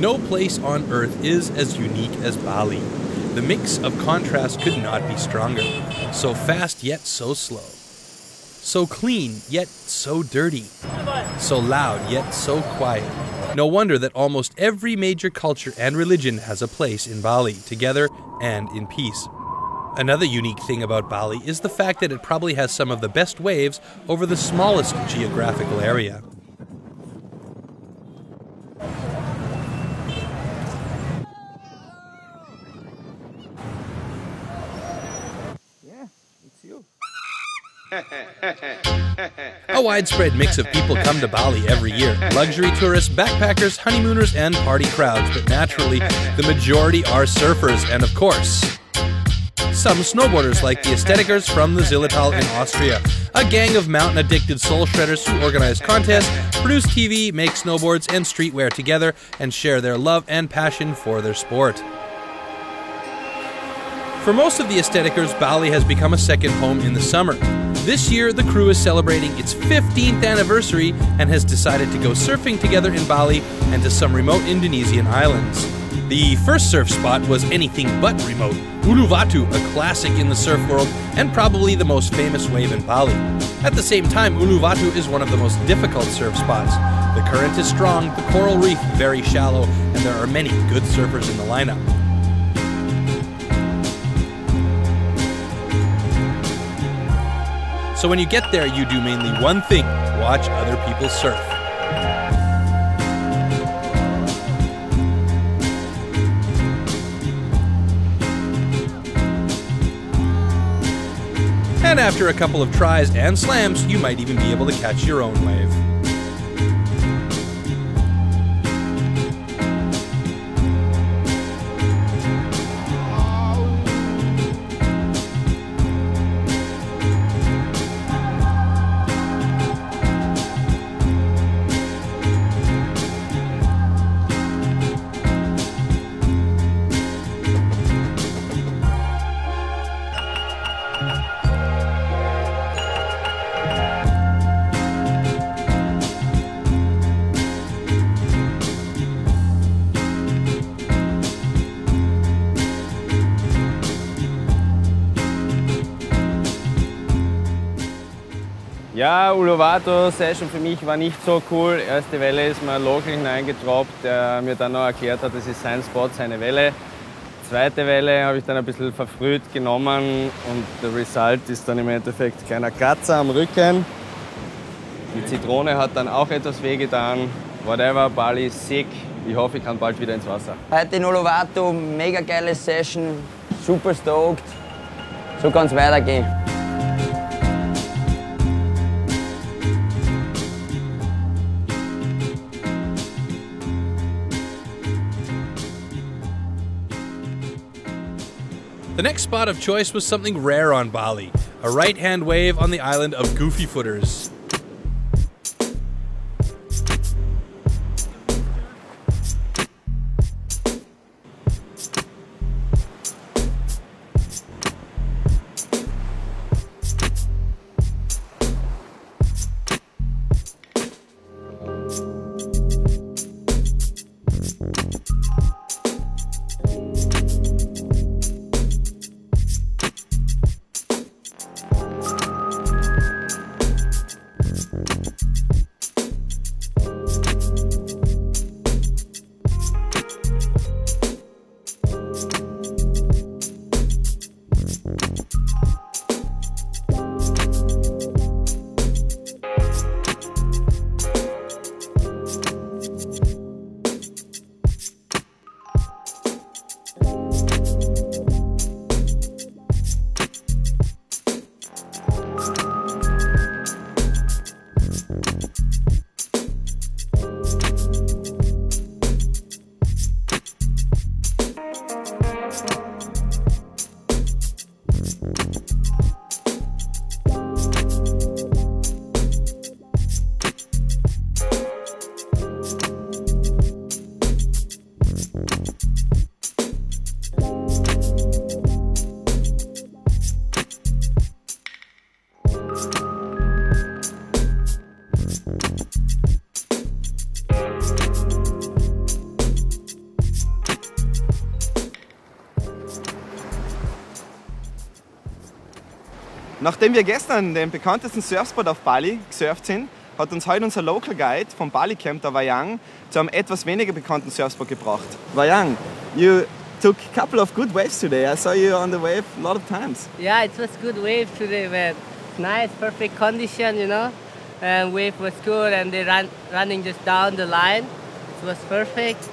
No place on earth is as unique as Bali. The mix of contrast could not be stronger. So fast yet so slow. So clean yet so dirty. So loud yet so quiet. No wonder that almost every major culture and religion has a place in Bali, together and in peace. Another unique thing about Bali is the fact that it probably has some of the best waves over the smallest geographical area. A widespread mix of people come to Bali every year luxury tourists, backpackers, honeymooners, and party crowds. But naturally, the majority are surfers, and of course, some snowboarders like the Aesthetikers from the Zillertal in Austria, a gang of mountain addicted soul shredders who organize contests, produce TV, make snowboards and streetwear together, and share their love and passion for their sport. For most of the Aesthetikers, Bali has become a second home in the summer. This year, the crew is celebrating its 15th anniversary and has decided to go surfing together in Bali and to some remote Indonesian islands. The first surf spot was anything but remote Uluwatu, a classic in the surf world and probably the most famous wave in Bali. At the same time, Uluwatu is one of the most difficult surf spots. The current is strong, the coral reef very shallow, and there are many good surfers in the lineup. So when you get there, you do mainly one thing watch other people surf. And after a couple of tries and slams, you might even be able to catch your own wave. Ja, Uluwatu-Session für mich war nicht so cool. Erste Welle ist mir local hineingetroppt, der mir dann noch erklärt hat, das ist sein Spot, seine Welle. Zweite Welle habe ich dann ein bisschen verfrüht genommen und der Result ist dann im Endeffekt kleiner Kratzer am Rücken. Die Zitrone hat dann auch etwas wehgetan. Whatever, Bali ist sick. Ich hoffe, ich kann bald wieder ins Wasser. Heute in Uluwatu, mega geile Session, super stoked. So kann es weitergehen. The next spot of choice was something rare on Bali a right hand wave on the island of Goofy Footers. Nachdem wir gestern den bekanntesten Surfspot auf Bali gesurft sind, hat uns heute unser Local Guide vom Bali Camp, der Wayang, zu einem etwas weniger bekannten Surfspot gebracht. Wayang, you took a couple of good waves today. I saw you on the wave a lot of times. Yeah, it was good wave today, man. Nice, perfect condition, you know. And wave was good, and they ran running just down the line. It was perfect.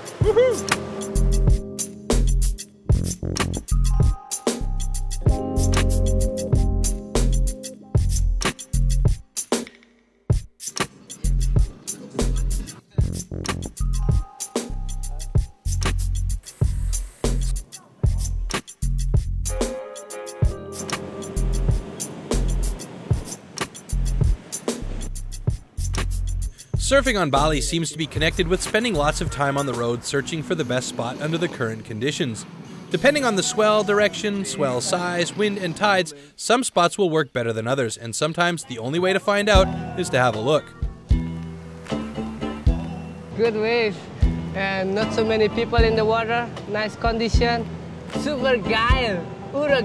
Surfing on Bali seems to be connected with spending lots of time on the road searching for the best spot under the current conditions. Depending on the swell direction, swell size, wind, and tides, some spots will work better than others, and sometimes the only way to find out is to have a look. Good wave, and not so many people in the water. Nice condition. Super geil, ura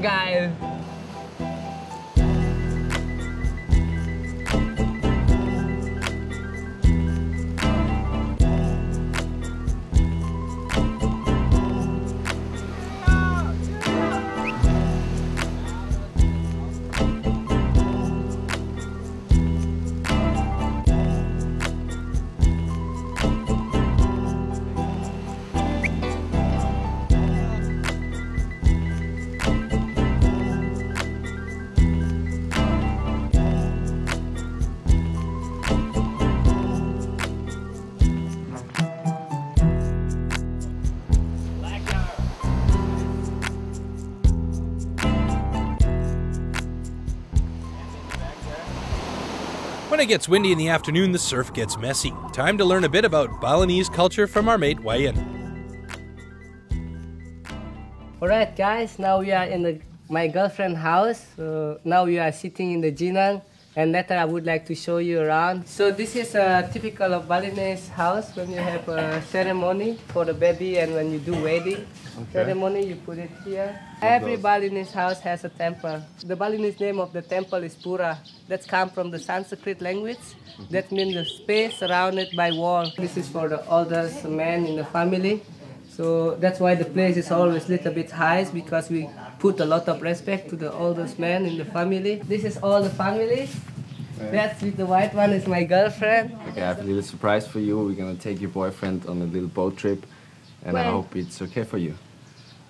it gets windy in the afternoon, the surf gets messy. Time to learn a bit about Balinese culture from our mate Wayan. Alright, guys, now we are in the, my girlfriend's house. So now we are sitting in the Jinang, and later I would like to show you around. So this is a typical of Balinese house when you have a ceremony for the baby and when you do wedding ceremony, you put it here. Every Balinese house has a temple. The Balinese name of the temple is Pura. That's come from the Sanskrit language. Mm-hmm. That means the space surrounded by wall. This is for the oldest man in the family. So that's why the place is always a little bit high because we put a lot of respect to the oldest man in the family. This is all the family. That's with the white one is my girlfriend. Okay, I have a little surprise for you. We're gonna take your boyfriend on a little boat trip, and I hope it's okay for you.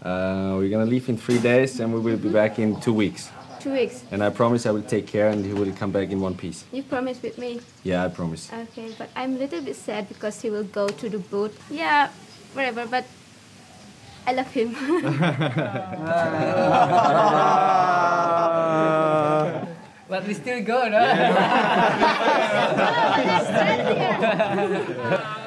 Uh, we're gonna leave in three days, and we will be back in two weeks. Two weeks. And I promise I will take care, and he will come back in one piece. You promise with me. Yeah, I promise. Okay, but I'm a little bit sad because he will go to the boat. Yeah, whatever, but I love him. But we still go, no?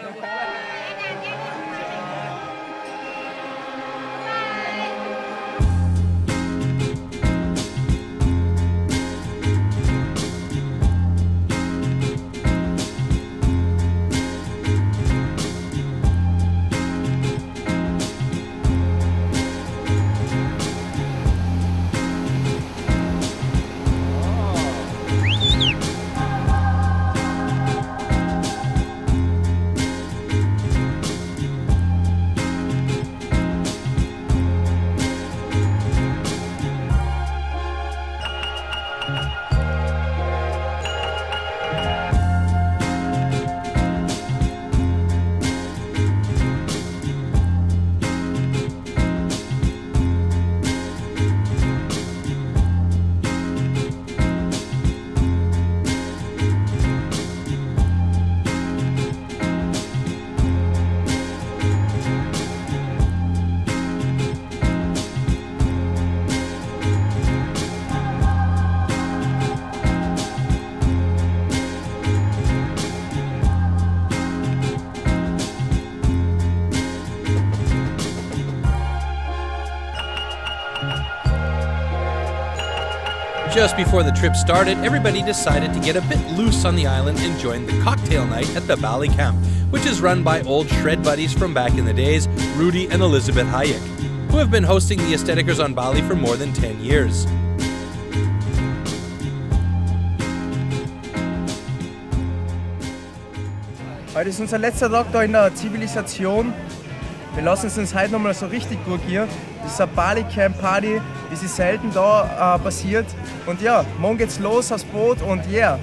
Just before the trip started, everybody decided to get a bit loose on the island and joined the cocktail night at the Bali Camp, which is run by old shred buddies from back in the days, Rudy and Elizabeth Hayek, who have been hosting the Aesthetikers on Bali for more than 10 years. Heute ist unser letzter Tag da in der Zivilisation. Wir lassen es uns heute nochmal so richtig durch hier. Das ist eine Bali Camp Party wie sie selten da äh, passiert. Und ja, morgen geht's los aufs Boot und yeah.